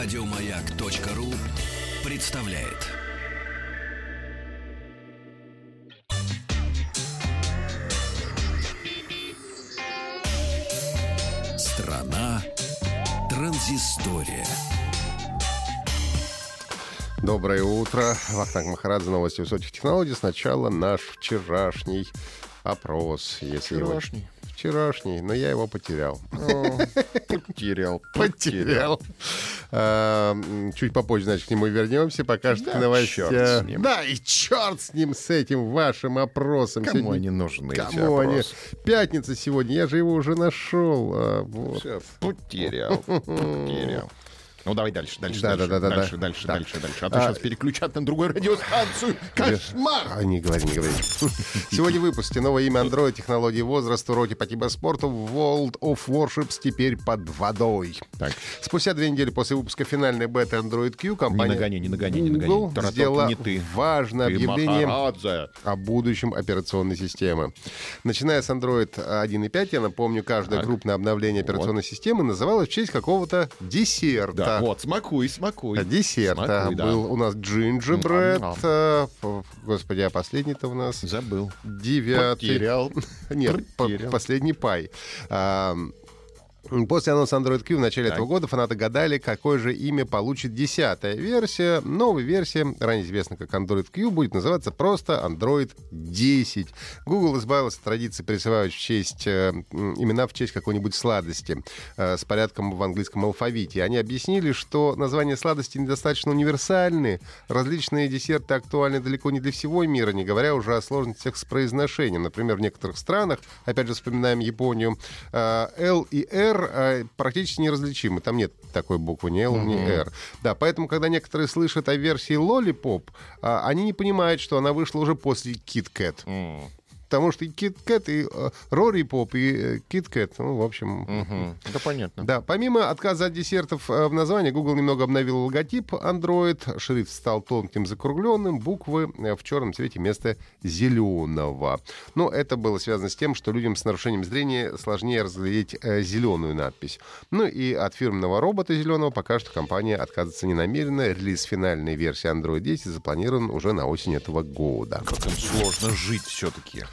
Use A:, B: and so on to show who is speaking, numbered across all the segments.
A: Радиомаяк.ру представляет. Страна транзистория.
B: Доброе утро. Вахтанг Махарадзе, новости высоких технологий. Сначала наш вчерашний опрос. Если его-
C: Вчерашний.
B: Но я его потерял.
C: Потерял.
B: Потерял. А, Чуть попозже, значит, к нему вернемся. Пока что к новостям.
C: ним.
B: Да, и черт с ним, с этим вашим опросом.
C: Кому они нужны,
B: Кому они? Пятница сегодня, я же его уже нашел. А,
C: Потерял. Потерял. Ну, давай дальше, дальше,
B: Да,
C: дальше,
B: да, да, да,
C: дальше,
B: да.
C: дальше,
B: Да.
C: дальше, дальше. А то
B: А-
C: сейчас переключат на другую радиостанцию. Кошмар!
B: А, не говори, не говори. Сегодня в выпуске новое имя Android, технологии возраста, уроки по киберспорту, World of Warships теперь под водой.
C: Так.
B: Спустя две недели после выпуска финальной беты Android Q компания
C: Не нагони, не нагони, не нагони.
B: Google
C: Тараток
B: сделала
C: не ты.
B: важное
C: Ты
B: объявление
C: Махарадзе.
B: о будущем операционной системы. Начиная с Android 1.5, я напомню, каждое
C: Так.
B: крупное обновление операционной системы называлось в честь какого-то десерта.
C: Да, вот, смакуй, смакуй.
B: Десерта.
C: Смакуй, да.
B: Был у нас джинджебред. П- Господи, а последний-то у нас
C: Забыл.
B: девятый.
C: Потерял.
B: Нет, последний пай. После анонса Android Q в начале
C: Так.
B: этого года фанаты гадали, какое же имя получит десятая версия. Новая версия, ранее известная как Android Q, будет называться просто Android 10. Google избавился от традиции присваивать в честь, э, имена в честь какой-нибудь сладости э, с порядком в английском алфавите. Они объяснили, что названия сладости недостаточно универсальны. Различные десерты актуальны далеко не для всего мира, не говоря уже о сложностях с произношением. Например, в некоторых странах, опять же вспоминаем Японию, э, L и R э, практически неразличимы. Там нет такой буквы, ни L, ни R. Да, поэтому, когда некоторые слышат о версии Lollipop, э, они не понимают, что она вышла уже после KitKat.
C: М,
B: Потому что и KitKat, и э, Rory Pop, и э, KitKat, ну, в общем,
C: мгм. Да, понятно.
B: да, помимо отказа от десертов э, в названии, Google немного обновил логотип Android. Шрифт стал тонким, закругленным, буквы э, в черном цвете вместо зеленого. Но это было связано с тем, что людям с нарушением зрения сложнее разглядеть э, зеленую надпись. Ну и от фирменного робота зеленого пока что компания отказывается не намерена. Релиз финальной версии Android 10 запланирован уже на осень этого года.
C: Как им сложно жить все-таки.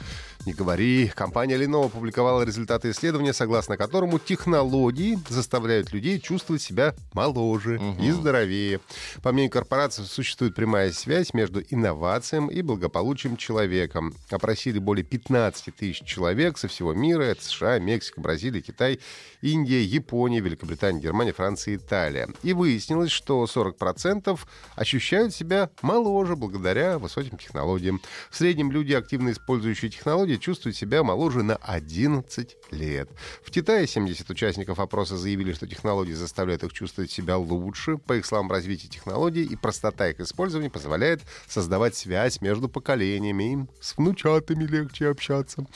B: Не говори. Компания Lenovo опубликовала результаты исследования, согласно которому технологии заставляют людей чувствовать себя моложе и здоровее. По мнению корпорации, существует прямая связь между инновацией и благополучием человека. Опросили более 15 тысяч человек со всего мира. Это США, Мексика, Бразилия, Китай, Индия, Япония, Великобритания, Германия, Франция и Италия. И выяснилось, что 40% ощущают себя моложе благодаря высоким технологиям. В среднем люди, активно использующие технологии, чувствуют себя моложе на 11 лет. В Китае 70 участников опроса заявили, что технологии заставляют их чувствовать себя лучше. По их словам, развитие технологий и простота их использования позволяет создавать связь между поколениями. Им с внучатами легче общаться.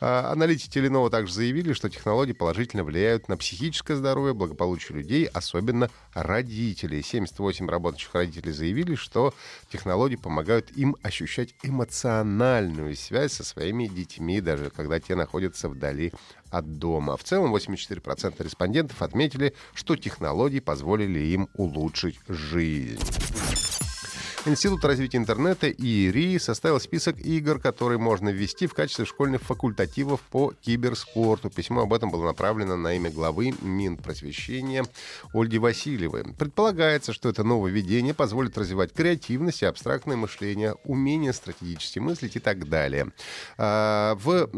B: А, Аналитики Lenovo также заявили, что технологии положительно влияют на психическое здоровье, благополучие людей, особенно родителей. 78 работающих родителей заявили, что технологии помогают им ощущать эмоциональную связь со своими детьми, даже когда те находятся вдали от дома. В целом 84% респондентов отметили, что технологии позволили им улучшить жизнь. Институт развития интернета ИРИ составил список игр, которые можно ввести в качестве школьных факультативов по киберспорту. Письмо об этом было направлено на имя главы Минпросвещения Ольги Васильевой. Предполагается, что это нововведение позволит развивать креативность и абстрактное мышление, умение стратегически мыслить и так далее. А, В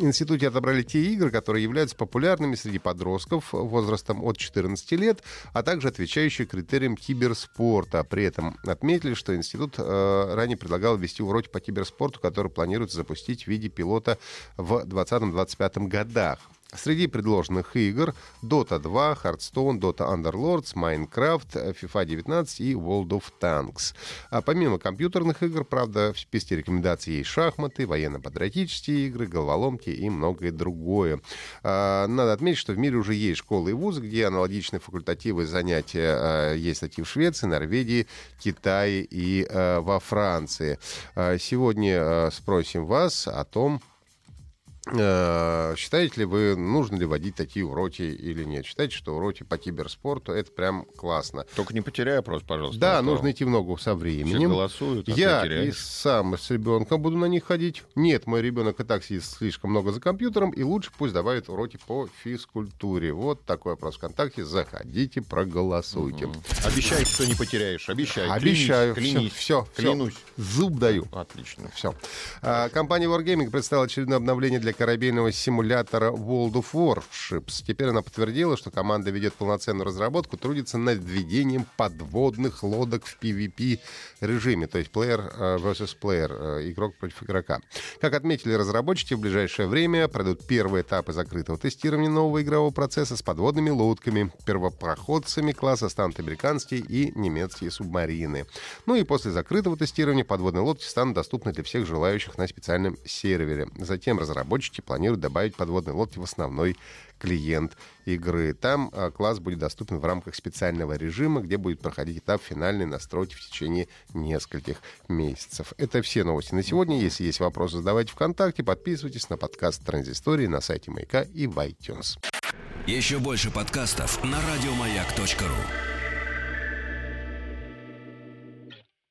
B: институте отобрали те игры, которые являются популярными среди подростков возрастом от 14 лет, а также отвечающие критериям киберспорта. При этом отметили, что институт э, ранее предлагал ввести уроки по киберспорту, которые планируется запустить в виде пилота в 2020-2025 годах. Среди предложенных игр Dota 2, Hearthstone, Dota Underlords, Minecraft, FIFA 19 и World of Tanks. А помимо компьютерных игр, правда, в списке рекомендаций есть шахматы, военно-патриотические игры, головоломки и многое другое. А, Надо отметить, что в мире уже есть школы и вузы, где аналогичные факультативы занятия а, есть такие в Швеции, Норвегии, Китае и а, во Франции. А, Сегодня а, спросим вас о том, Считаете ли вы, нужно ли водить такие уроки или нет? Считаете, что уроки по киберспорту это прям классно?
C: Только не потеряй опрос, пожалуйста.
B: Да,
C: а
B: нужно идти в ногу со
C: Все
B: временем.
C: голосуют, а
B: Я и сам с ребенком буду на них ходить. Нет, мой ребенок и так сидит слишком много за компьютером, и лучше пусть добавит уроки по физкультуре. Вот такой вопрос ВКонтакте. Заходите, проголосуйте.
C: Обещай, что не потеряешь. Обещай.
B: Обещаю.
C: Клянись. клянись.
B: Все,
C: Клянусь.
B: Зуб даю.
C: Отлично.
B: Все. компания Wargaming представила очередное обновление для корабельного симулятора World of Warships. Теперь она подтвердила, что команда ведет полноценную разработку, трудится над введением подводных лодок в PvP режиме, то есть player э, versus player, э, игрок против игрока. Как отметили разработчики, в ближайшее время пройдут первые этапы закрытого тестирования нового игрового процесса с подводными лодками. Первопроходцами класса станут американские и немецкие субмарины. Ну и после закрытого тестирования подводные лодки станут доступны для всех желающих на специальном сервере. Затем разработчики планируют добавить подводные лодки в основной клиент игры. Там а, класс будет доступен в рамках специального режима, где будет проходить этап финальной настройки в течение нескольких месяцев. Это все новости на сегодня. Если есть вопросы, задавайте ВКонтакте, подписывайтесь на подкаст Транзистории на сайте Маяка и в iTunes.
A: Еще больше подкастов на радиомаяк.ру.